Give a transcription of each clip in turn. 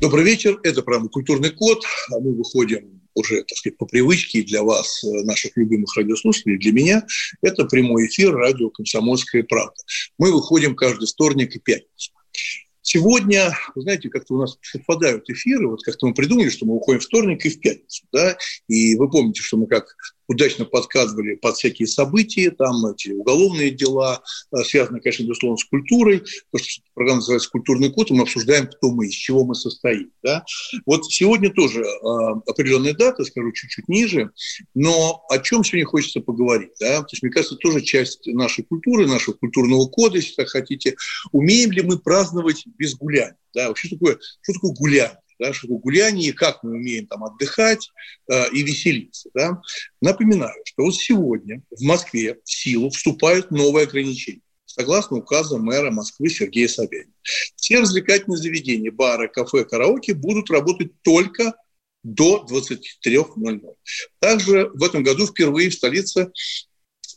Добрый вечер. Это программа «Культурный код». А Мы выходим уже, так сказать, по привычке для вас, э, наших любимых радиослушателей, для меня, это прямой эфир радио «Комсомольская правда». Мы выходим каждый вторник и пятницу. Сегодня, вы знаете, как-то у нас совпадают эфиры, вот как-то мы придумали, что мы уходим в вторник и в пятницу, да, и вы помните, что мы как удачно подсказывали под всякие события, там эти уголовные дела, э, связанные, конечно, безусловно, с культурой, потому что программа называется «Культурный код», и мы обсуждаем, кто мы, из чего мы состоим. Да? Вот сегодня тоже э, определенная дата, скажу чуть-чуть ниже, но о чем сегодня хочется поговорить? Да? То есть, мне кажется, тоже часть нашей культуры, нашего культурного кода, если так хотите. Умеем ли мы праздновать без гуляния? Да? Вообще, такое, что такое гуляние? Да, гуляние, как мы умеем там отдыхать э, и веселиться. Да. Напоминаю, что вот сегодня в Москве в силу вступают новые ограничения согласно указу мэра Москвы Сергея Собянина. Все развлекательные заведения, бары, кафе, караоке будут работать только до 23.00. Также в этом году впервые в столице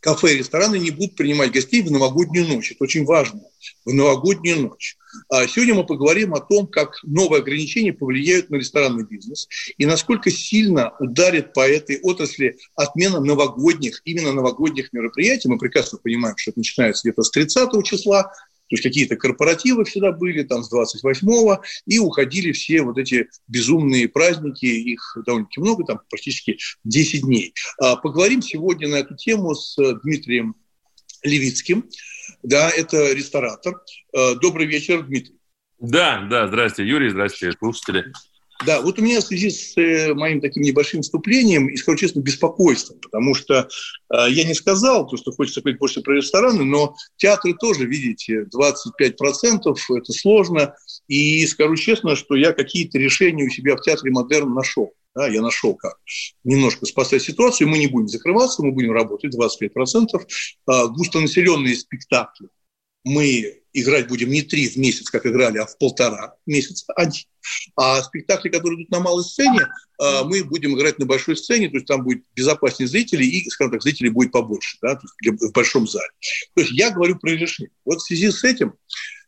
кафе и рестораны не будут принимать гостей в новогоднюю ночь. Это очень важно. В новогоднюю ночь. А сегодня мы поговорим о том, как новые ограничения повлияют на ресторанный бизнес и насколько сильно ударит по этой отрасли отмена новогодних, именно новогодних мероприятий. Мы прекрасно понимаем, что это начинается где-то с 30 числа, то есть какие-то корпоративы всегда были, там с 28-го, и уходили все вот эти безумные праздники, их довольно-таки много, там практически 10 дней. А поговорим сегодня на эту тему с Дмитрием Левицким. Да, это ресторатор. А, добрый вечер, Дмитрий. Да, да, здравствуйте, Юрий, здравствуйте, слушатели. Да, вот у меня в связи с э, моим таким небольшим вступлением, и, скажу честно, беспокойством, потому что э, я не сказал, то, что хочется говорить больше про рестораны, но театры тоже, видите, 25% – это сложно. И скажу честно, что я какие-то решения у себя в театре «Модерн» нашел. Да, я нашел как немножко спасать ситуацию. Мы не будем закрываться, мы будем работать 25%. А, густонаселенные спектакли мы играть будем не три в месяц, как играли, а в полтора месяца один. А спектакли, которые идут на малой сцене, а, мы будем играть на большой сцене, то есть там будет безопаснее зрителей, и, скажем так, зрителей будет побольше, да, то есть в большом зале. То есть я говорю про решение. Вот в связи с этим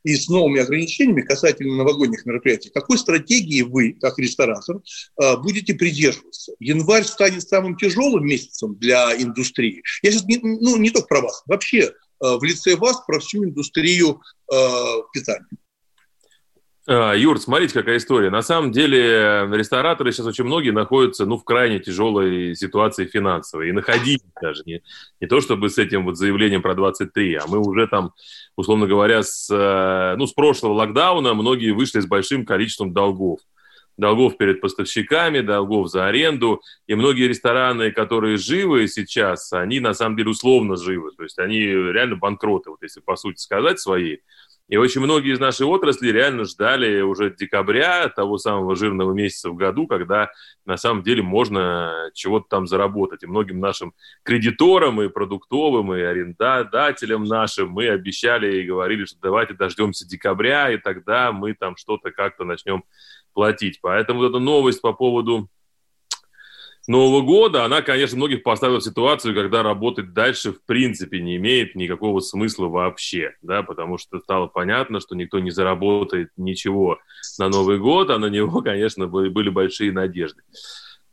и с новыми ограничениями касательно новогодних мероприятий, какой стратегии вы, как ресторатор, а, будете придерживаться? Январь станет самым тяжелым месяцем для индустрии. Я сейчас не, ну, не только про вас, вообще в лице вас про всю индустрию питания. А, Юр, смотрите, какая история. На самом деле рестораторы сейчас очень многие находятся ну, в крайне тяжелой ситуации финансовой. И находились даже. Не, не то чтобы с этим вот заявлением про 23, а мы уже там, условно говоря, с, э, ну, с прошлого локдауна многие вышли с большим количеством долгов. Долгов перед поставщиками, долгов за аренду. И многие рестораны, которые живы сейчас, они на самом деле условно живы. То есть они реально банкроты, вот если по сути сказать свои. И очень многие из нашей отрасли реально ждали уже декабря, того самого жирного месяца в году, когда на самом деле можно чего-то там заработать. И многим нашим кредиторам, и продуктовым, и арендодателям нашим мы обещали и говорили, что давайте дождемся декабря, и тогда мы там что-то как-то начнем платить. Поэтому вот эта новость по поводу Нового года, она, конечно, многих поставила в ситуацию, когда работать дальше в принципе не имеет никакого смысла вообще, да, потому что стало понятно, что никто не заработает ничего на Новый год, а на него, конечно, были большие надежды.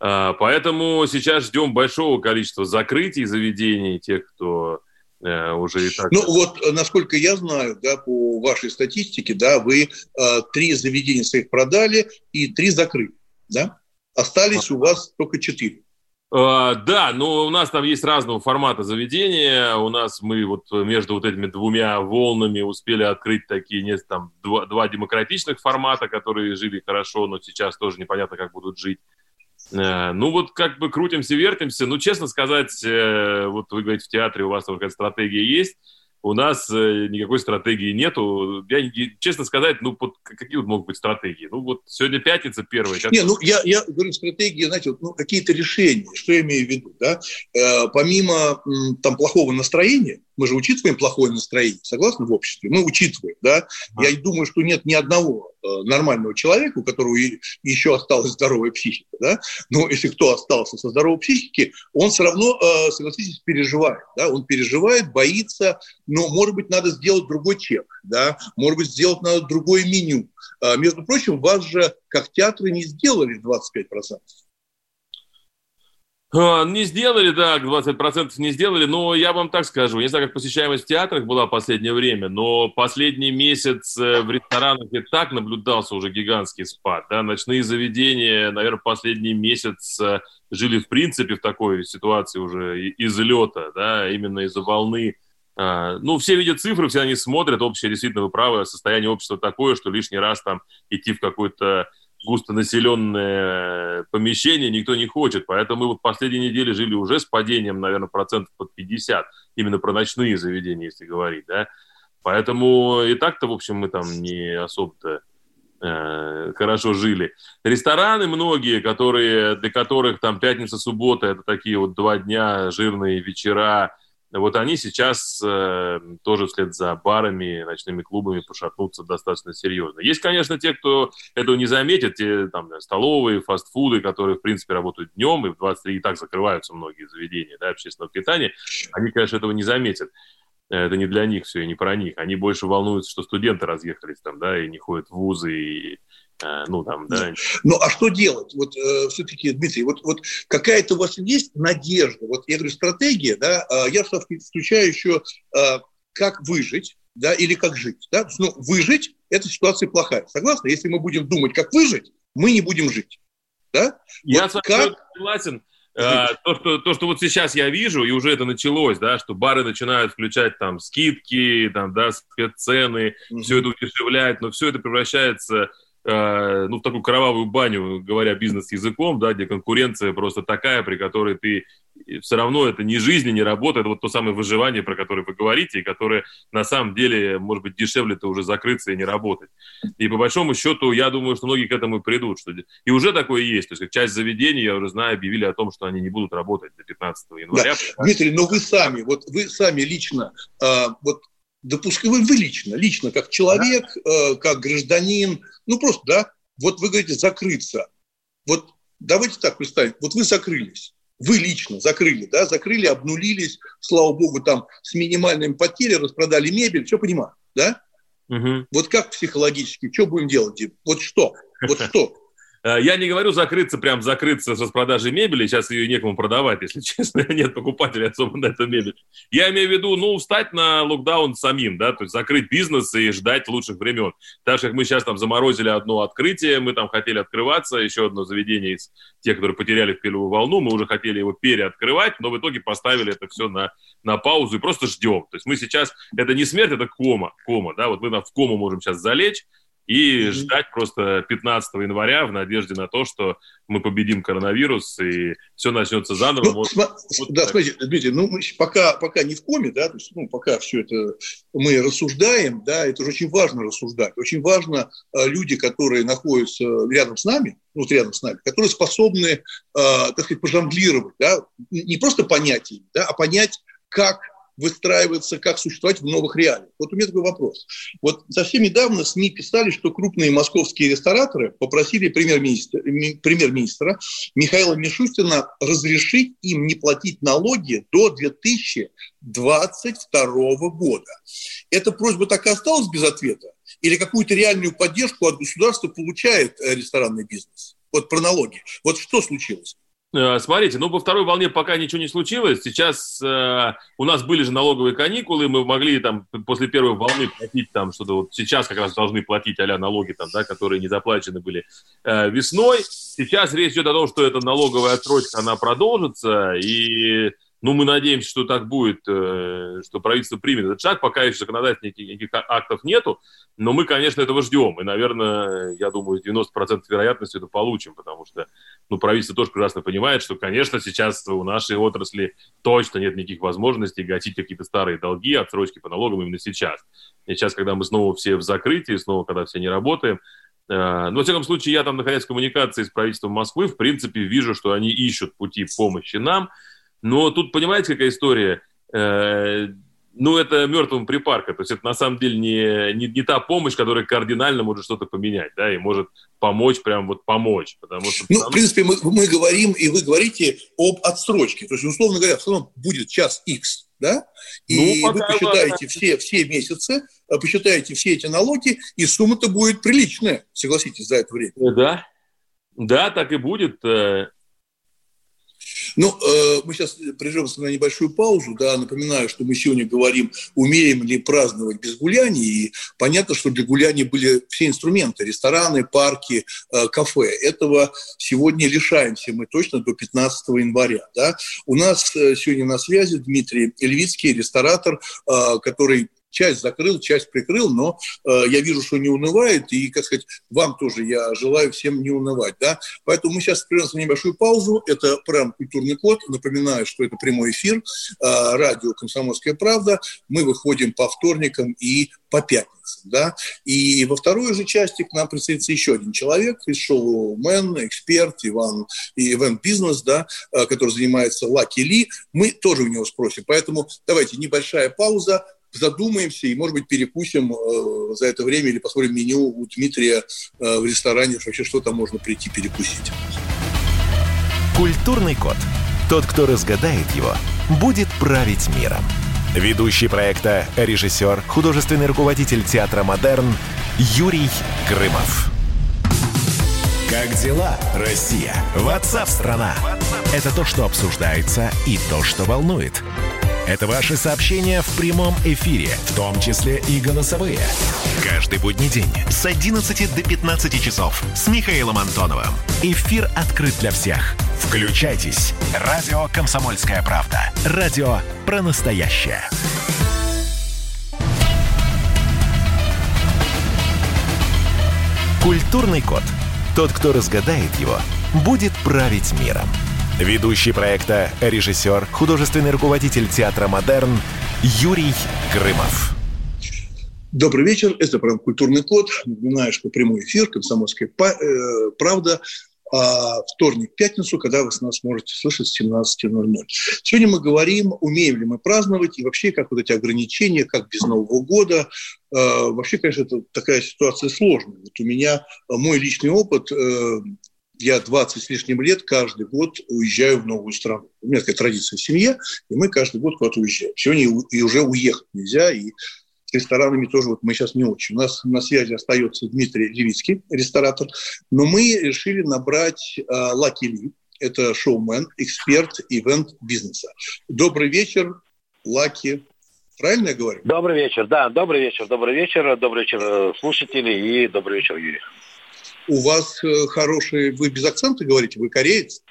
А, поэтому сейчас ждем большого количества закрытий заведений, тех, кто э, уже и так... Ну вот, насколько я знаю, да, по вашей статистике, да, вы э, три заведения своих продали и три закрыли, да? Остались у вас только четыре. Uh, да, но у нас там есть разного формата заведения. У нас мы вот между вот этими двумя волнами успели открыть такие нет, там два, два демократичных формата, которые жили хорошо, но сейчас тоже непонятно, как будут жить. Uh, ну вот как бы крутимся, вертимся. Ну, честно сказать, uh, вот вы говорите, в театре у вас какая-то стратегия есть. У нас э, никакой стратегии нету. Я, честно сказать, ну, под, какие вот могут быть стратегии? Ну, вот сегодня пятница первая. Сейчас... Не, ну, я, я говорю стратегии, знаете, вот, ну, какие-то решения. Что я имею в виду, да? Э, помимо там плохого настроения, мы же учитываем плохое настроение, согласны, в обществе? Мы учитываем, да? А. Я думаю, что нет ни одного э, нормального человека, у которого еще осталась здоровая психика, да? Но если кто остался со здоровой психикой, он все равно, э, согласитесь, переживает, да? Он переживает, боится, но, может быть, надо сделать другой чек, да? Может быть, сделать надо другое меню. Э, между прочим, вас же, как театры, не сделали 25%. А, не сделали, да, 20% не сделали, но я вам так скажу, не знаю, как посещаемость в театрах была в последнее время, но последний месяц э, в ресторанах и так наблюдался уже гигантский спад, да, ночные заведения, наверное, последний месяц э, жили в принципе в такой ситуации уже излета, да, именно из-за волны. А, ну, все видят цифры, все они смотрят, общее, действительно, вы правы, состояние общества такое, что лишний раз там идти в какой-то густонаселенное помещение никто не хочет. Поэтому мы вот последние недели жили уже с падением, наверное, процентов под 50, именно про ночные заведения, если говорить, да. Поэтому и так-то, в общем, мы там не особо-то э, хорошо жили. Рестораны многие, которые, для которых там пятница, суббота, это такие вот два дня, жирные вечера, вот они сейчас э, тоже вслед за барами, ночными клубами пошатнутся достаточно серьезно. Есть, конечно, те, кто этого не заметит, те там, столовые, фастфуды, которые, в принципе, работают днем, и в 23 и так закрываются многие заведения да, общественного питания, они, конечно, этого не заметят. Это не для них все и не про них. Они больше волнуются, что студенты разъехались там, да, и не ходят в вузы, и Э, ну, там, да. Ну, а что делать? Вот э, все-таки, Дмитрий, вот, вот какая-то у вас есть надежда? Вот я говорю, стратегия, да, э, я включаю еще э, как выжить, да, или как жить, да. Ну, выжить – это ситуация плохая, согласны? Если мы будем думать, как выжить, мы не будем жить, да? Я вот с вами как... согласен. Uh, то, что, то, что вот сейчас я вижу, и уже это началось, да, что бары начинают включать там скидки, там, да, спеццены, uh-huh. все это удешевляет, но все это превращается Э, ну, в такую кровавую баню, говоря бизнес-языком, да, где конкуренция просто такая, при которой ты все равно это не жизнь, не работа, это вот то самое выживание, про которое вы говорите, и которое на самом деле, может быть, дешевле-то уже закрыться и не работать. И по большому счету, я думаю, что многие к этому и придут. Что... И уже такое есть. То есть часть заведений, я уже знаю, объявили о том, что они не будут работать до 15 января. Да. Дмитрий, но вы сами, вот вы сами лично, э, вот допускай, вы, вы лично, лично как человек, э, как гражданин, ну просто, да, вот вы говорите закрыться. Вот давайте так представим, вот вы закрылись, вы лично закрыли, да, закрыли, обнулились, слава богу, там с минимальными потерями распродали мебель, все понимаю, да? Угу. Вот как психологически, что будем делать? Вот что? Вот что? Э, я не говорю закрыться, прям закрыться с распродажей мебели, сейчас ее некому продавать, если честно, нет покупателей особо на эту мебель. Я имею в виду, ну, встать на локдаун самим, да, то есть закрыть бизнес и ждать лучших времен. Так как мы сейчас там заморозили одно открытие, мы там хотели открываться, еще одно заведение из тех, которые потеряли в первую волну, мы уже хотели его переоткрывать, но в итоге поставили это все на, на паузу и просто ждем. То есть мы сейчас, это не смерть, это кома, кома, да, вот мы в кому можем сейчас залечь, и mm-hmm. ждать просто 15 января в надежде на то, что мы победим коронавирус и все начнется заново. Ну, вот, см- вот да, так. смотрите, Дмитрий, ну мы пока, пока не в коме, да, то есть, ну, пока все это мы рассуждаем, да, это же очень важно рассуждать. Очень важно э, люди, которые находятся рядом с нами, ну, вот рядом с нами, которые способны, э, так сказать, пожонглировать, да, не просто понятиями, да, а понять, как выстраиваться, как существовать в новых реалиях. Вот у меня такой вопрос. Вот совсем недавно СМИ писали, что крупные московские рестораторы попросили премьер-министра, премьер-министра Михаила Мишустина разрешить им не платить налоги до 2022 года. Эта просьба так и осталась без ответа? Или какую-то реальную поддержку от государства получает э, ресторанный бизнес? Вот про налоги. Вот что случилось? Э, смотрите, ну, по второй волне пока ничего не случилось. Сейчас э, у нас были же налоговые каникулы, мы могли там после первой волны платить там что-то вот сейчас как раз должны платить а налоги там, да, которые не заплачены были э, весной. Сейчас речь идет о том, что эта налоговая отсрочка, она продолжится, и Ну, мы надеемся, что так будет, э, что правительство примет этот шаг. Пока еще законодательных никаких актов нету, но мы, конечно, этого ждем. И, наверное, я думаю, 90% вероятностью это получим, потому что ну, правительство тоже прекрасно понимает, что, конечно, сейчас у нашей отрасли точно нет никаких возможностей гасить какие-то старые долги, отсрочки по налогам именно сейчас. И сейчас, когда мы снова все в закрытии, снова, когда все не работаем, э, но, во всяком случае, я там, находясь в коммуникации с правительством Москвы, в принципе, вижу, что они ищут пути помощи нам – но тут, понимаете, какая история? Э, ну, это мертвым припарка. То есть это на самом деле не, не, не та помощь, которая кардинально может что-то поменять, да, и может помочь, прям вот помочь. Потому что, ну, потому... в принципе, мы, мы говорим, и вы говорите об отсрочке. То есть, условно говоря, в целом будет час X, да, и ну, вы посчитаете все, все месяцы, э, посчитаете все эти налоги, и сумма-то будет приличная, согласитесь, за это время. Да, да, так и будет. Ну, э, мы сейчас прервемся на небольшую паузу. Да, напоминаю, что мы сегодня говорим, умеем ли праздновать без гуляний. И понятно, что для гуляний были все инструменты. Рестораны, парки, э, кафе. Этого сегодня лишаемся мы точно до 15 января. Да. У нас э, сегодня на связи Дмитрий Львицкий, ресторатор, э, который часть закрыл, часть прикрыл, но э, я вижу, что не унывает, и, как сказать, вам тоже я желаю всем не унывать, да. Поэтому мы сейчас прервемся на небольшую паузу. Это прям культурный код. Напоминаю, что это прямой эфир, э, радио «Комсомольская правда». Мы выходим по вторникам и по пятницам, да. И во второй же части к нам присоединится еще один человек из шоу «Мэн», эксперт, Иван, и Ивент Бизнес, да, э, который занимается Лаки Ли. Мы тоже у него спросим. Поэтому давайте небольшая пауза, задумаемся и, может быть, перекусим э, за это время или посмотрим меню у Дмитрия э, в ресторане, вообще что там можно прийти перекусить. Культурный код. Тот, кто разгадает его, будет править миром. Ведущий проекта, режиссер, художественный руководитель театра «Модерн» Юрий Грымов. Как дела, Россия? Ватсап-страна! Это то, что обсуждается и то, что волнует. Это ваши сообщения в прямом эфире, в том числе и голосовые. Каждый будний день с 11 до 15 часов с Михаилом Антоновым. Эфир открыт для всех. Включайтесь. Радио «Комсомольская правда». Радио про настоящее. Культурный код. Тот, кто разгадает его, будет править миром. Ведущий проекта, режиссер, художественный руководитель театра «Модерн» Юрий Грымов. Добрый вечер. Это программа «Культурный код». Напоминаю, что прямой эфир «Комсомольская э, правда» а вторник, пятницу, когда вы нас можете слышать с 17.00. Сегодня мы говорим, умеем ли мы праздновать, и вообще, как вот эти ограничения, как без Нового года. Э, вообще, конечно, это такая ситуация сложная. Вот у меня мой личный опыт э, я 20 с лишним лет каждый год уезжаю в новую страну. У меня такая традиция в семье, и мы каждый год куда-то уезжаем. Сегодня и уже уехать нельзя, и с ресторанами тоже вот мы сейчас не очень. У нас на связи остается Дмитрий Левицкий, ресторатор, но мы решили набрать Лаки uh, Ли, это шоумен, эксперт ивент-бизнеса. Добрый вечер, Лаки. Правильно я говорю? Добрый вечер, да, добрый вечер, добрый вечер, добрый вечер, э, слушатели, и добрый вечер, Юрий у вас э, хорошие, вы без акцента говорите, вы кореец?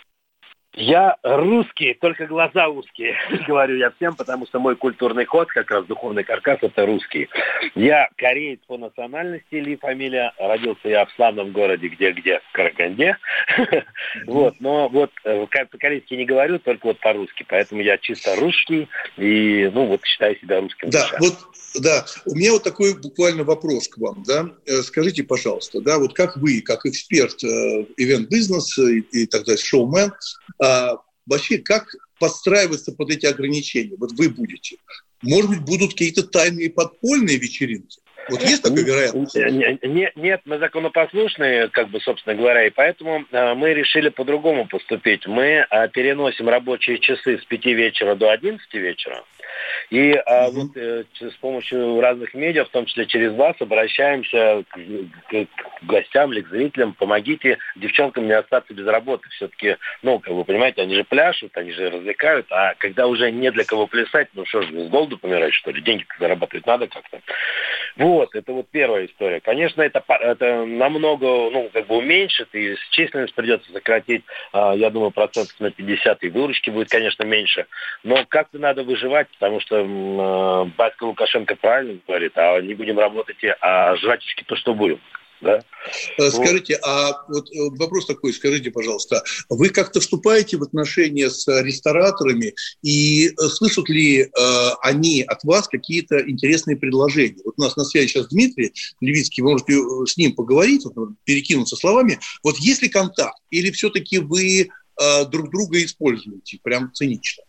Я русский, только глаза узкие, говорю я всем, потому что мой культурный код, как раз духовный каркас, это русский. Я кореец по национальности или фамилия. Родился я в славном городе, где-где, в Караганде. Вот, но вот э, по-корейски не говорю, только вот по-русски. Поэтому я чисто русский и, ну, вот считаю себя русским. Да, вот да, у меня вот такой буквально вопрос к вам, да. Э, скажите, пожалуйста, да, вот как вы, как эксперт э, ивент-бизнеса и, и так далее, шоумен, а, вообще как подстраиваться под эти ограничения? Вот вы будете. Может быть, будут какие-то тайные подпольные вечеринки? Вот есть такая вероятность? Нет, нет, мы законопослушные, как бы, собственно говоря, и поэтому э, мы решили по-другому поступить. Мы э, переносим рабочие часы с 5 вечера до 11 вечера, И а, вот э, с помощью разных медиа, в том числе через вас, обращаемся к, к, к гостям или к зрителям, помогите девчонкам не остаться без работы. Все-таки, ну, как вы понимаете, они же пляшут, они же развлекают, а когда уже не для кого плясать, ну что же, с голоду помирать, что ли? Деньги зарабатывать надо как-то. Вот, это вот первая история. Конечно, это, это намного, ну, как бы уменьшит, и численность придется сократить, а, я думаю, процентов на 50, и выручки будет, конечно, меньше. Но как-то надо выживать, потому что э, батька Лукашенко правильно говорит, а не будем работать, а жратишки то, что будем. Да? Э, скажите, а вот э, вопрос такой, скажите, пожалуйста, вы как-то вступаете в отношения с рестораторами и э, слышат ли э, они от вас какие-то интересные предложения? Вот у нас на связи сейчас Дмитрий Левицкий, вы можете с ним поговорить, вот, перекинуться словами. Вот есть ли контакт или все-таки вы э, друг друга используете прям цинично?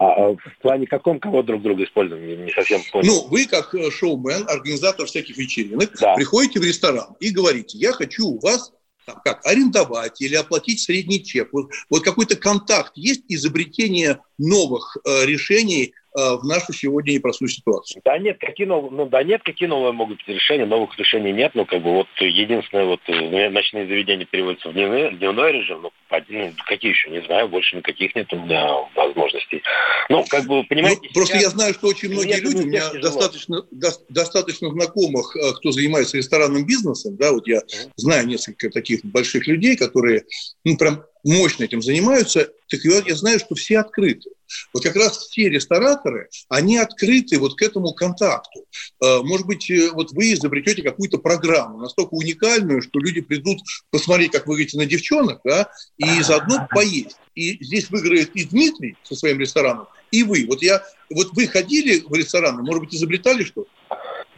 А, а в плане каком кого друг друга используем? Не, совсем понял. Ну, вы как э, шоумен, организатор всяких вечеринок, да. приходите в ресторан и говорите, я хочу у вас там, как арендовать или оплатить средний чек. Вот, вот какой-то контакт есть, изобретение новых э, решений в нашу сегодня непростую ситуацию. Да нет, какие новые, ну да нет, какие новые могут быть решения, новых решений нет, ну как бы вот единственное, вот э, ночные заведения переводятся в дневной, дневной режим, ну, ну какие еще, не знаю, больше никаких нет у меня возможностей. Ну, как бы, понимаете... Ну, просто я знаю, что очень многие люди, у меня достаточно, до, достаточно знакомых, э, кто занимается ресторанным бизнесом, да, вот я mm-hmm. знаю несколько таких больших людей, которые, ну, прям мощно этим занимаются, так я, я знаю, что все открыты. Вот как раз все рестораторы, они открыты вот к этому контакту. Э, может быть, э, вот вы изобретете какую-то программу настолько уникальную, что люди придут посмотреть, как вы говорите, на девчонок, да, и заодно поесть. И здесь выиграет и Дмитрий со своим рестораном, и вы. Вот я, вот вы ходили в рестораны, может быть, изобретали что-то?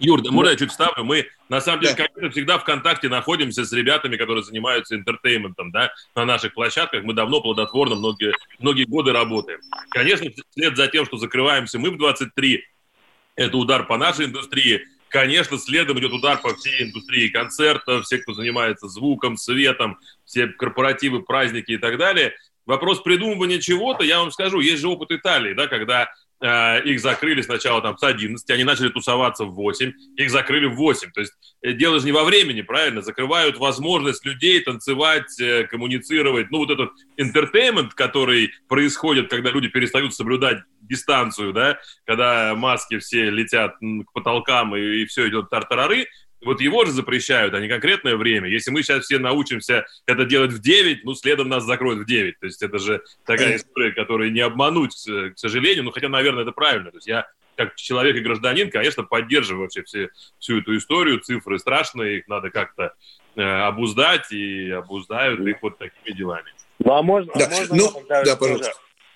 Юр, да, можно я чуть вставлю? Мы, на самом деле, да. конечно, всегда в контакте находимся с ребятами, которые занимаются интертейментом, да, на наших площадках. Мы давно плодотворно многие, многие годы работаем. Конечно, вслед за тем, что закрываемся мы в 23, это удар по нашей индустрии. Конечно, следом идет удар по всей индустрии концертов, все, кто занимается звуком, светом, все корпоративы, праздники и так далее. Вопрос придумывания чего-то, я вам скажу, есть же опыт Италии, да, когда их закрыли сначала там с 11, они начали тусоваться в 8, их закрыли в 8. То есть э, дело же не во времени, правильно? Закрывают возможность людей танцевать, э, коммуницировать. Ну, вот этот интертеймент, который происходит, когда люди перестают соблюдать дистанцию, да, когда маски все летят к потолкам и, и все идет тартарары, вот его же запрещают, а не конкретное время. Если мы сейчас все научимся это делать в 9, ну, следом нас закроют в 9. То есть это же такая история, которую не обмануть, к сожалению. Ну, хотя, наверное, это правильно. То есть я как человек и гражданин, конечно, поддерживаю вообще все, всю эту историю. Цифры страшные, их надо как-то э, обуздать, и обуздают их вот такими делами. Ну, а можно... Да, а можно ну, да, пожалуйста.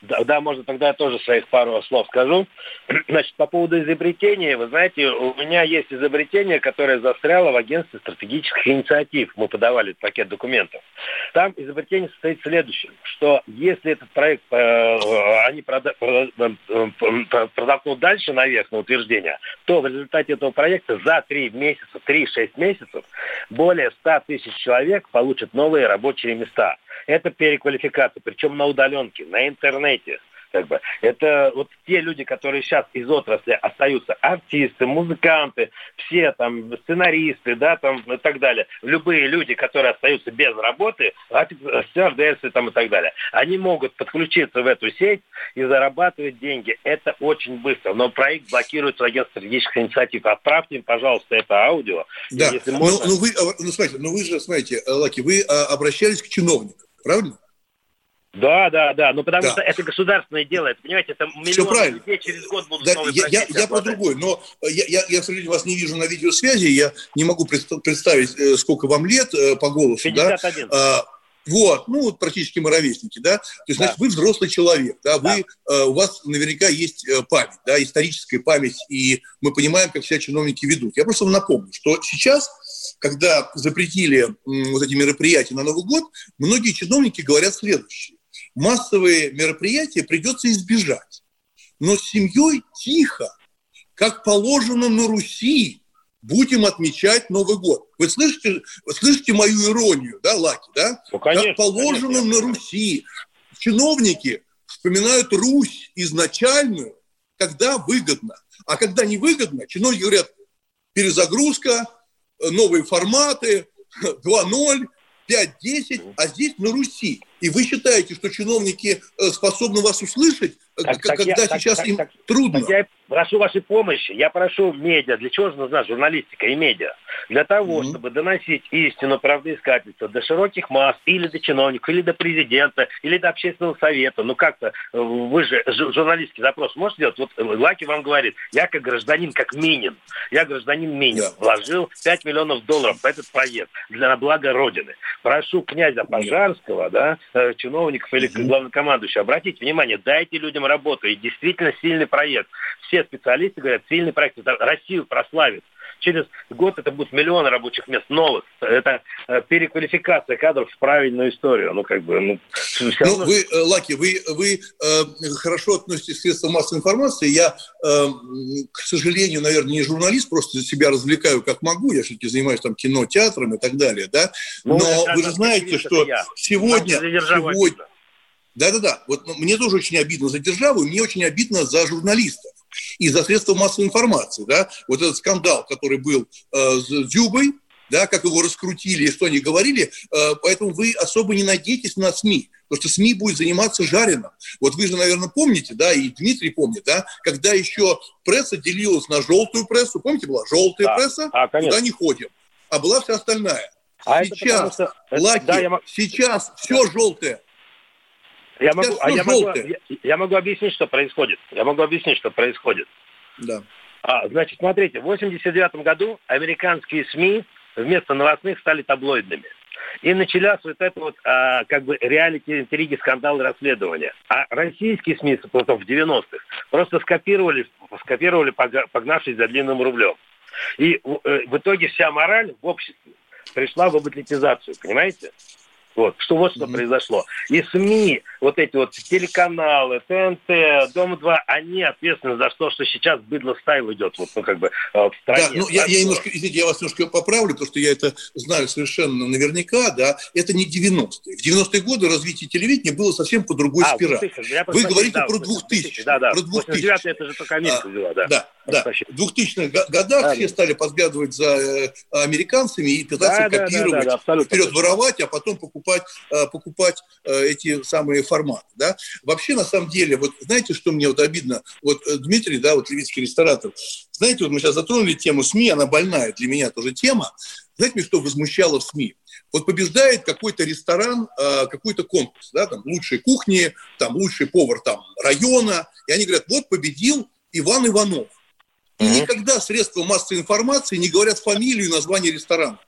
Да, да, можно тогда я тоже своих пару слов скажу. Значит, по поводу изобретения, вы знаете, у меня есть изобретение, которое застряло в агентстве стратегических инициатив. Мы подавали пакет документов. Там изобретение состоит в следующем, что если этот проект э, они прода- продохнут дальше наверх на утверждение, то в результате этого проекта за 3 месяца, 3-6 месяцев более 100 тысяч человек получат новые рабочие места. Это переквалификация, причем на удаленке, на интернете. Как бы. Это вот те люди, которые сейчас из отрасли остаются, артисты, музыканты, все там сценаристы, да, там и так далее, любые люди, которые остаются без работы, стюардессы там и так далее, они могут подключиться в эту сеть и зарабатывать деньги. Это очень быстро. Но проект блокируется в агентстве стратегических инициатив. Отправьте им, пожалуйста, это аудио. Да, если ну, можно... ну, вы, а, ну, смотрите, ну вы же, смотрите, Лаки, вы а, обращались к чиновникам правильно? Да, да, да. Ну потому да. что это государственное дело. Это, понимаете, это миллионы людей через год будут да, новые Я, я, я про другой, но я, я, я, к сожалению, вас не вижу на видеосвязи. Я не могу представить, э, сколько вам лет э, по голосу. 51. Да? А, вот, ну, вот практически мы ровесники, да. То есть, да. значит, вы взрослый человек, да, вы, да. Э, у вас наверняка есть память, да, историческая память, и мы понимаем, как себя чиновники ведут. Я просто вам напомню, что сейчас когда запретили вот эти мероприятия на Новый год, многие чиновники говорят следующее. Массовые мероприятия придется избежать. Но с семьей тихо, как положено на Руси, будем отмечать Новый год. Вы слышите, вы слышите мою иронию, да, Лаки, да? Ну, конечно, как положено конечно. на Руси. Чиновники вспоминают Русь изначальную, когда выгодно. А когда не выгодно, чиновники говорят, перезагрузка, новые форматы, 2.0, 5-10, а здесь на Руси. И вы считаете, что чиновники э, способны вас услышать, э, так, когда так, сейчас так, им так, трудно? Так я прошу вашей помощи, я прошу медиа. Для чего же нужна журналистика и медиа? Для того, mm-hmm. чтобы доносить истину, правдоискательство до широких масс, или до чиновников, или до президента, или до общественного совета. Ну как-то, э, вы же журналистский запрос можете делать? Вот Лаки вам говорит, я как гражданин, как Минин, я гражданин Минин, yeah. вложил 5 миллионов долларов в этот проект для блага Родины. Прошу князя Пожарского, да, чиновников или главнокомандующего. Обратите внимание, дайте людям работу. И действительно сильный проект. Все специалисты говорят, сильный проект. Это Россию прославит. Через год это будет миллионы рабочих мест новых. Это э, переквалификация кадров в правильную историю. Ну, как бы, ну, ну вы, э, Лаки, вы, вы э, хорошо относитесь к средствам массовой информации. Я, э, к сожалению, наверное, не журналист, просто себя развлекаю как могу. Я все-таки занимаюсь там кино, театром и так далее, да. Ну, Но вы же знаете, что сегодня... сегодня да-да-да. Вот мне тоже очень обидно за державу, мне очень обидно за журналистов и за средства массовой информации. Да? Вот этот скандал, который был э, с Дзюбой, да, как его раскрутили и что они говорили, э, поэтому вы особо не надейтесь на СМИ, потому что СМИ будет заниматься жареным. Вот вы же, наверное, помните, да, и Дмитрий помнит, да, когда еще пресса делилась на желтую прессу, помните, была желтая да. пресса, а, туда не ходим, а была вся остальная. А сейчас, это потому, что... Лаки, да, я... сейчас все желтое, я могу, а я, могу, я, я могу объяснить, что происходит. Я могу объяснить, что происходит. Да. А, значит, смотрите, в 89 году американские СМИ вместо новостных стали таблоидными. И началась вот это вот а, как бы реалити, интриги, скандалы, расследования. А российские СМИ потом в 90-х просто скопировали, скопировали, погнавшись за длинным рублем. И э, в итоге вся мораль в обществе пришла в аблетизацию, понимаете? Вот, что вот что произошло. И СМИ, вот эти вот телеканалы, ТНТ, Дом-2, они ответственны за то, что сейчас быдло стайл идет, вот, ну, как бы, э, в стране. Да, ну, я, я немножко, извините, я вас немножко поправлю, потому что я это знаю совершенно наверняка, да, это не 90-е. В 90-е годы развитие телевидения было совсем по другой а, спирали. Вы говорите да, про 2000 Да, да, про 2000 это же только Америка а, взяла, да. Да, да. В 2000-х годах да, все стали подглядывать за э, американцами и пытаться да, копировать, да, да, да, вперед воровать, а потом покупать, э, покупать э, эти самые форматы. Да? Вообще, на самом деле, вот знаете, что мне вот обидно? Вот Дмитрий, да, вот левицкий ресторатор, знаете, вот мы сейчас затронули тему СМИ, она больная для меня тоже тема. Знаете, что возмущало в СМИ? Вот побеждает какой-то ресторан, какой-то конкурс, да, там лучшие кухни, там лучший повар там района, и они говорят, вот победил Иван Иванов. И mm-hmm. никогда средства массовой информации не говорят фамилию и название ресторана.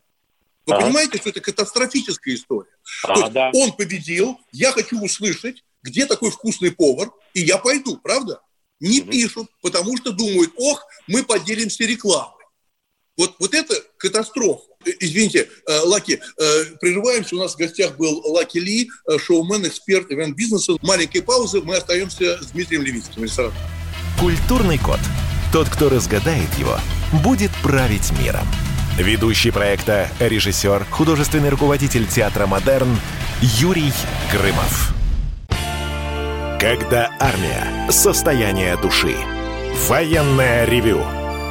Вы а понимаете, что это катастрофическая история? А, То есть да. он победил, я хочу услышать, где такой вкусный повар, и я пойду, правда? Не угу. пишут, потому что думают, ох, мы поделимся рекламой. Вот, вот это катастрофа. Э, извините, э, Лаки, э, прерываемся. У нас в гостях был Лаки Ли, шоумен, эксперт ивент-бизнеса. Маленькая пауза, мы остаемся с Дмитрием Левицким. Культурный код. Тот, кто разгадает его, будет править миром. Ведущий проекта, режиссер, художественный руководитель театра «Модерн» Юрий Грымов. Когда армия. Состояние души. Военное ревю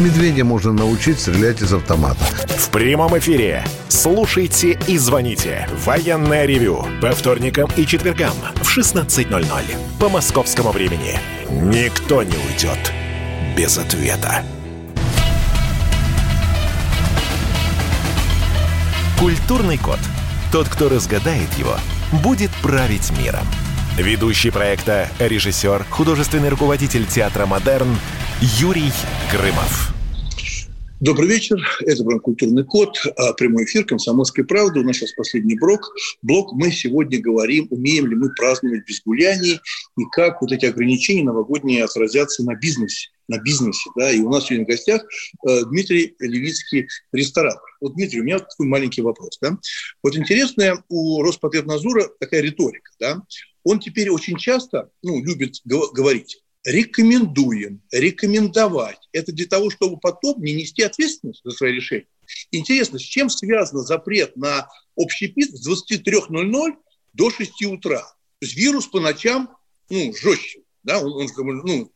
Медведя можно научить стрелять из автомата. В прямом эфире. Слушайте и звоните. Военное ревю. По вторникам и четвергам в 16.00. По московскому времени. Никто не уйдет без ответа. Культурный код. Тот, кто разгадает его, будет править миром. Ведущий проекта, режиссер, художественный руководитель театра «Модерн» Юрий Грымов. Добрый вечер. Это был «Культурный код», а, прямой эфир «Комсомольской правды». У нас сейчас последний блок. блок. Мы сегодня говорим, умеем ли мы праздновать без гуляний и как вот эти ограничения новогодние отразятся на бизнесе на бизнесе, да, и у нас сегодня в гостях э, Дмитрий Левицкий, ресторатор. Вот, Дмитрий, у меня такой маленький вопрос, да. Вот интересная у Роспотребнадзора такая риторика, да. Он теперь очень часто, ну, любит говорить, рекомендуем, рекомендовать. Это для того, чтобы потом не нести ответственность за свои решения. Интересно, с чем связан запрет на общий пит с 23.00 до 6 утра? То есть вирус по ночам ну, жестче. Да? Он, он, ну,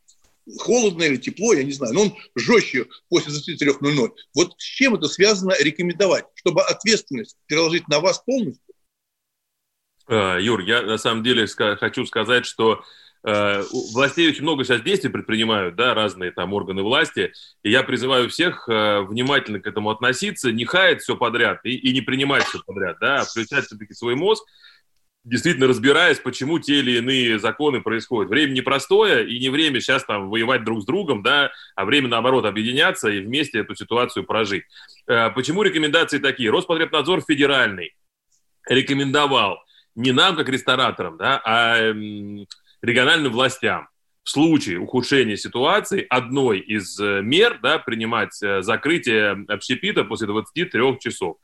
холодно или тепло, я не знаю, но он жестче после 23.00. Вот с чем это связано рекомендовать? Чтобы ответственность переложить на вас полностью? А, Юр, я на самом деле хочу сказать, что Э, властей очень много сейчас действий предпринимают, да, разные там органы власти, и я призываю всех э, внимательно к этому относиться, не хаять все подряд и, и не принимать все подряд, да, а включать все-таки свой мозг, действительно разбираясь, почему те или иные законы происходят. Время непростое, и не время сейчас там воевать друг с другом, да, а время, наоборот, объединяться и вместе эту ситуацию прожить. Э, почему рекомендации такие? Роспотребнадзор федеральный рекомендовал не нам, как рестораторам, да, а региональным властям в случае ухудшения ситуации одной из э, мер да, принимать э, закрытие общепита после 23 часов.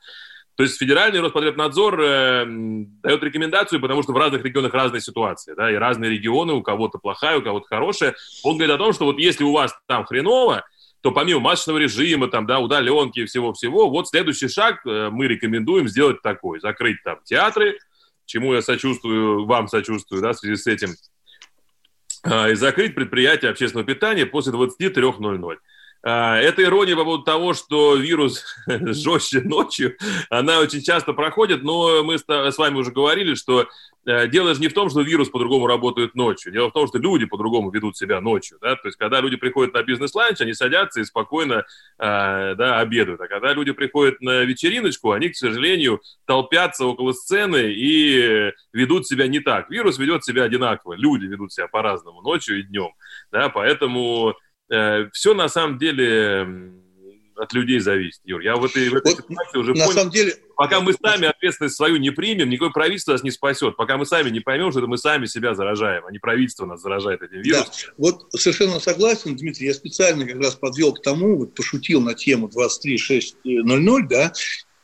То есть федеральный Роспотребнадзор э, дает рекомендацию, потому что в разных регионах разные ситуации, да, и разные регионы, у кого-то плохая, у кого-то хорошая. Он говорит о том, что вот если у вас там хреново, то помимо масочного режима, там, да, удаленки и всего-всего, вот следующий шаг э, мы рекомендуем сделать такой. Закрыть там театры, чему я сочувствую, вам сочувствую, да, в связи с этим и закрыть предприятие общественного питания после 23.00. А, это ирония по поводу того, что вирус жестче ночью, она очень часто проходит, но мы с вами уже говорили, что Э, дело же не в том, что вирус по-другому работает ночью. Дело в том, что люди по-другому ведут себя ночью. Да? То есть, когда люди приходят на бизнес-ланч, они садятся и спокойно э, да, обедают. А когда люди приходят на вечериночку, они, к сожалению, толпятся около сцены и ведут себя не так. Вирус ведет себя одинаково. Люди ведут себя по-разному ночью и днем. Да? Поэтому э, все на самом деле от людей зависит, Юр. Я в этой, в этой вот, ситуации уже на понял, самом деле, пока мы сами ответственность свою не примем, никакое правительство нас не спасет. Пока мы сами не поймем, что это мы сами себя заражаем, а не правительство нас заражает этим вирусом. Да, вот совершенно согласен, Дмитрий. Я специально как раз подвел к тому, вот пошутил на тему 23.6.00, да,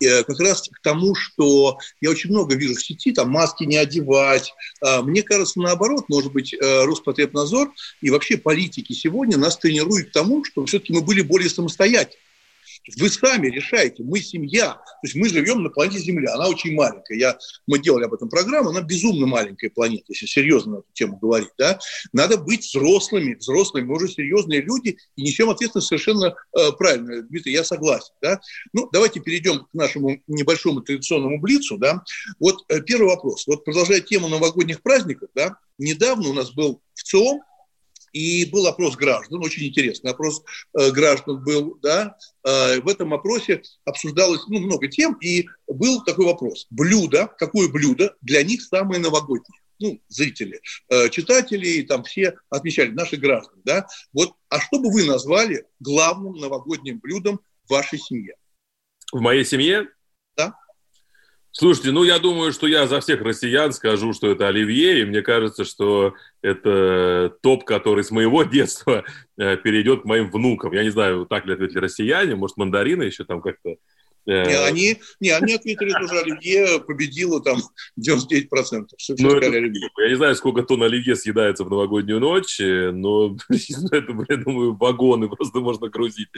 как раз к тому, что я очень много вижу в сети, там маски не одевать. А, мне кажется, наоборот, может быть, э, Роспотребнадзор и вообще политики сегодня нас тренируют к тому, что все-таки мы были более самостоятельны. Вы сами решаете, мы семья. То есть мы живем на планете Земля, она очень маленькая. Я, мы делали об этом программу, она безумно маленькая планета, если серьезно на эту тему говорить. Да? Надо быть взрослыми, взрослыми, мы уже серьезные люди и несем ответственность совершенно э, правильно. Дмитрий, я согласен. Да? Ну, давайте перейдем к нашему небольшому традиционному блицу. Да? Вот э, первый вопрос. Вот продолжая тему новогодних праздников, да, недавно у нас был в ЦИОМ и был опрос граждан, очень интересный опрос э, граждан был, да. Э, в этом опросе обсуждалось ну, много тем, и был такой вопрос. Блюдо, какое блюдо для них самое новогоднее? Ну, зрители, э, читатели, там все отмечали, наши граждане, да. Вот, а что бы вы назвали главным новогодним блюдом в вашей семье? В моей семье? Слушайте, ну я думаю, что я за всех россиян скажу, что это оливье, и мне кажется, что это топ, который с моего детства э, перейдет к моим внукам. Я не знаю, так ли ответили россияне, может, мандарины еще там как-то Э, не, они, не, они ответили тоже, Оливье победило там 99%. Все, ну, это, я не знаю, сколько тонн Оливье съедается в новогоднюю ночь, э, но это, я думаю, вагоны просто можно грузить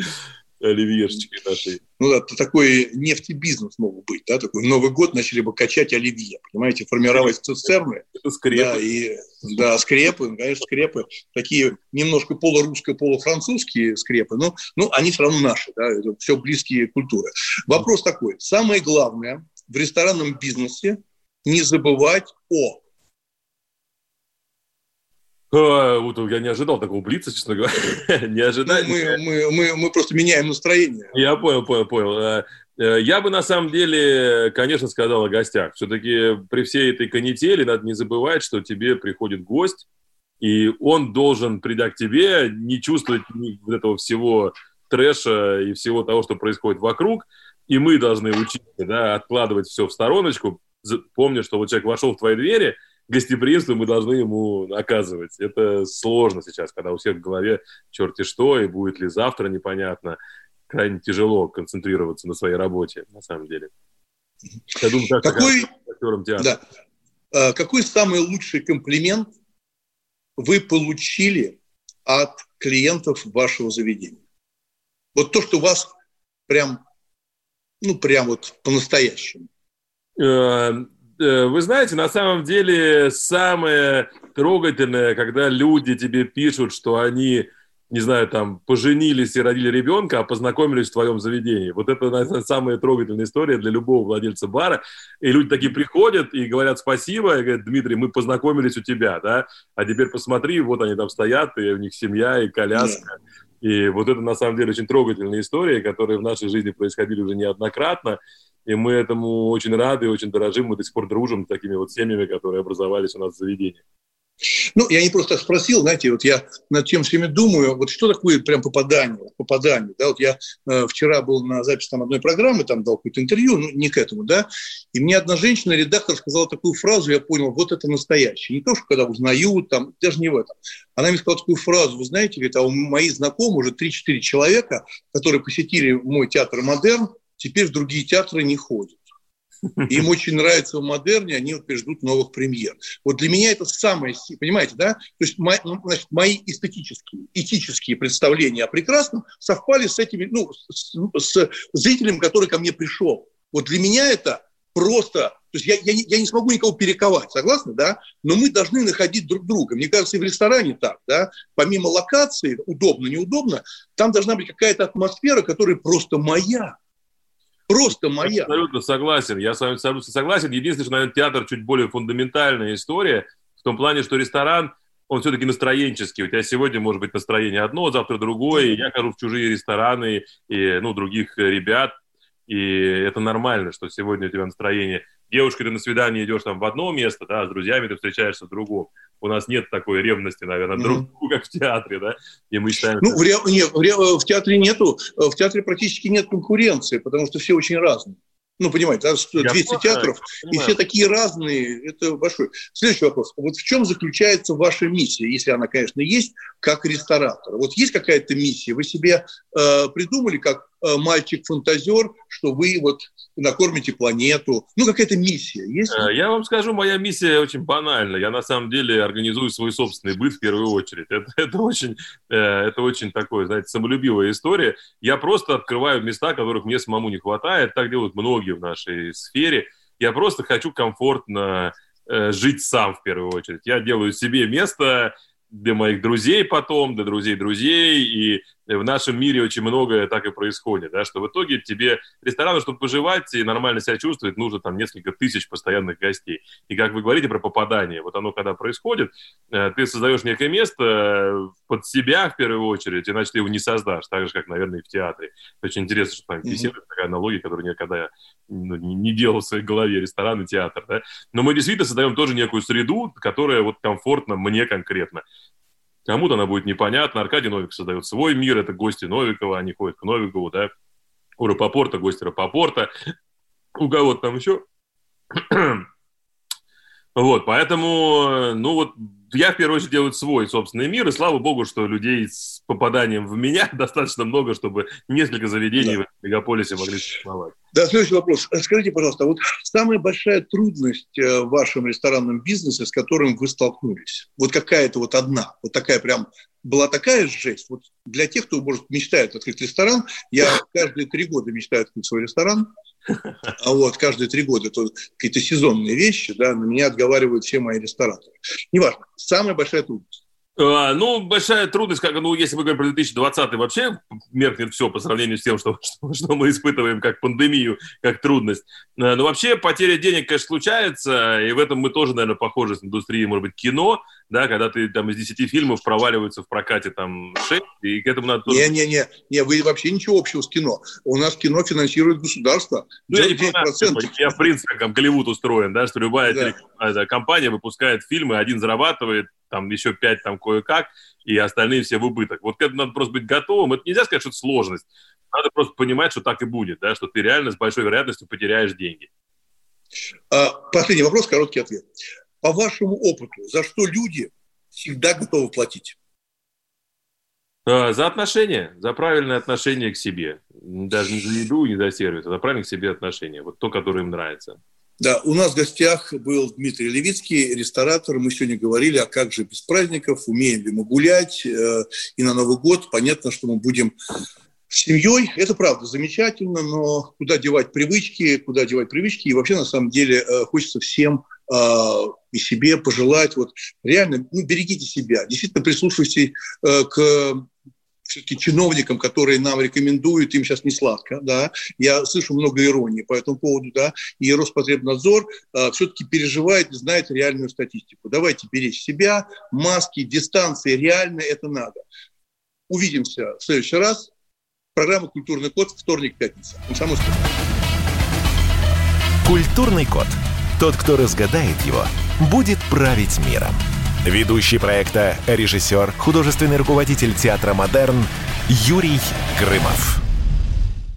оливьешечкой нашей. Ну да, такой нефтебизнес мог бы быть, да, такой Новый год начали бы качать оливье, понимаете, формировать цистерны. Это скрепы. Да, и, да, скрепы, конечно, скрепы, такие немножко полурусско полуфранцузские скрепы, но ну, они все равно наши, да, это все близкие культуры. Вопрос такой, самое главное в ресторанном бизнесе не забывать о вот я не ожидал такого блица, честно говоря. не ожидал. Ну, мы, мы, мы, мы просто меняем настроение. Я понял, понял, понял. Э, э, я бы на самом деле, конечно, сказал о гостях. Все-таки при всей этой канители надо не забывать, что тебе приходит гость, и он должен, придя к тебе, не чувствовать вот этого всего трэша и всего того, что происходит вокруг, и мы должны учиться, да, откладывать все в стороночку, помня, что вот человек вошел в твои двери, гостеприимство мы должны ему оказывать. Это сложно сейчас, когда у всех в голове черти что, и будет ли завтра, непонятно. Крайне тяжело концентрироваться на своей работе, на самом деле. Я думаю, так, какой, да, а, какой самый лучший комплимент вы получили от клиентов вашего заведения? Вот то, что вас прям, ну, прям вот по-настоящему. Э, вы знаете, на самом деле самое трогательное, когда люди тебе пишут, что они не знаю, там, поженились и родили ребенка, а познакомились в твоем заведении. Вот это, наверное, самая трогательная история для любого владельца бара. И люди такие приходят и говорят спасибо, и говорят, Дмитрий, мы познакомились у тебя, да, а теперь посмотри, вот они там стоят, и у них семья, и коляска. И вот это, на самом деле, очень трогательная история, которые в нашей жизни происходили уже неоднократно. И мы этому очень рады очень дорожим. Мы до сих пор дружим с такими вот семьями, которые образовались у нас в заведении. Ну, я не просто спросил, знаете, вот я над тем всеми думаю, вот что такое прям попадание, попадание, да, вот я э, вчера был на записи там одной программы, там дал какое-то интервью, ну, не к этому, да, и мне одна женщина, редактор, сказала такую фразу, я понял, вот это настоящее, не то, что когда узнают, там, даже не в этом. Она мне сказала такую фразу, вы знаете, говорит, а у моих знакомых уже 3-4 человека, которые посетили мой театр «Модерн», теперь в другие театры не ходят. Им очень нравится в модерне, они вот ждут новых премьер. Вот для меня это самое, понимаете, да? То есть мои, ну, значит, мои эстетические, этические представления о прекрасном совпали с этими, ну, с, с зрителем, который ко мне пришел. Вот для меня это просто, то есть я, я, не, я не смогу никого перековать, согласны, да? Но мы должны находить друг друга. Мне кажется, и в ресторане так, да? Помимо локации, удобно, неудобно, там должна быть какая-то атмосфера, которая просто моя. Просто моя. Абсолютно согласен. Я с вами абсолютно согласен. Единственное, что, наверное, театр чуть более фундаментальная история, в том плане, что ресторан, он все-таки настроенческий. У тебя сегодня может быть настроение одно, завтра другое. И я хожу в чужие рестораны и ну, других ребят. И это нормально, что сегодня у тебя настроение. Девушка, ты на свидание идешь там в одно место, да, а с друзьями ты встречаешься в другом у нас нет такой ревности, наверное, друг mm-hmm. друга, как в театре, да? И мы считаем... Ну, в, ре... нет, в, ре... в театре нету, в театре практически нет конкуренции, потому что все очень разные. Ну, понимаете, да, 200 Я театров, понимаю. и все такие разные, это большой. Следующий вопрос. Вот в чем заключается ваша миссия, если она, конечно, есть, как ресторатор? Вот есть какая-то миссия? Вы себе э, придумали, как э, мальчик-фантазер, что вы вот накормите планету? Ну, какая-то миссия есть? Э, я вам скажу, моя миссия очень банальна. Я на самом деле организую свой собственный быт в первую очередь. Это, это, очень, э, это очень такое, знаете, самолюбивая история. Я просто открываю места, которых мне самому не хватает. Так делают многие в нашей сфере. Я просто хочу комфортно э, жить сам в первую очередь. Я делаю себе место, для моих друзей потом, для друзей друзей, и в нашем мире очень многое так и происходит, да, что в итоге тебе ресторану, чтобы поживать и нормально себя чувствовать, нужно там несколько тысяч постоянных гостей. И как вы говорите про попадание, вот оно когда происходит, э, ты создаешь некое место э, под себя в первую очередь, иначе ты его не создашь, так же, как, наверное, и в театре. Очень интересно, что там беседует такая аналогия, которую никогда ну, не делал в своей голове, ресторан и театр, да. Но мы действительно создаем тоже некую среду, которая вот комфортна мне конкретно. Кому-то она будет непонятна. Аркадий Новик создает свой мир, это гости Новикова, они ходят к Новикову, да. У Рапопорта гости Рапопорта. У кого-то там еще. вот, поэтому, ну вот, я в первую очередь делаю свой собственный мир, и слава богу, что людей с попаданием в меня достаточно много, чтобы несколько заведений да. в мегаполисе могли существовать. Да, следующий вопрос. Скажите, пожалуйста, вот самая большая трудность э, в вашем ресторанном бизнесе, с которым вы столкнулись, вот какая-то вот одна, вот такая прям, была такая жесть, вот для тех, кто, может, мечтает открыть ресторан, я каждые три года мечтаю открыть свой ресторан, а вот каждые три года это какие-то сезонные вещи, да, на меня отговаривают все мои рестораторы. Неважно, самая большая трудность. А, ну, большая трудность, как, ну, если мы говорим про 2020, вообще меркнет все по сравнению с тем, что, что, что мы испытываем как пандемию, как трудность. А, но вообще потеря денег, конечно, случается, и в этом мы тоже, наверное, похожи с индустрией, может быть, кино, да, когда ты там из 10 фильмов проваливаются в прокате там 6, и к этому надо тоже... Не-не-не, не, вы вообще ничего общего с кино. У нас кино финансирует государство. Ну, я, не понимаю, я, в принципе, как Голливуд устроен, да, что любая да. компания выпускает фильмы, один зарабатывает, там еще пять там кое-как, и остальные все в убыток. Вот к этому надо просто быть готовым. Это нельзя сказать, что это сложность. Надо просто понимать, что так и будет, да, что ты реально с большой вероятностью потеряешь деньги. А, последний вопрос, короткий ответ. По вашему опыту, за что люди всегда готовы платить? А, за отношения, за правильное отношение к себе. Даже не за еду, не за сервис, а за правильное к себе отношение. Вот то, которое им нравится. Да, у нас в гостях был Дмитрий Левицкий, ресторатор. Мы сегодня говорили, а как же без праздников, умеем ли мы гулять. Э, и на Новый год понятно, что мы будем с семьей. Это правда замечательно, но куда девать привычки, куда девать привычки. И вообще, на самом деле, э, хочется всем э, и себе пожелать, вот реально, ну, берегите себя, действительно прислушивайтесь к все-таки чиновникам, которые нам рекомендуют, им сейчас не сладко, да, я слышу много иронии по этому поводу, да, и Роспотребнадзор э, все-таки переживает и знает реальную статистику. Давайте беречь себя, маски, дистанции, реально это надо. Увидимся в следующий раз. Программа «Культурный код» вторник-пятница. Культурный код. Тот, кто разгадает его, будет править миром. Ведущий проекта, режиссер, художественный руководитель театра «Модерн» Юрий Грымов.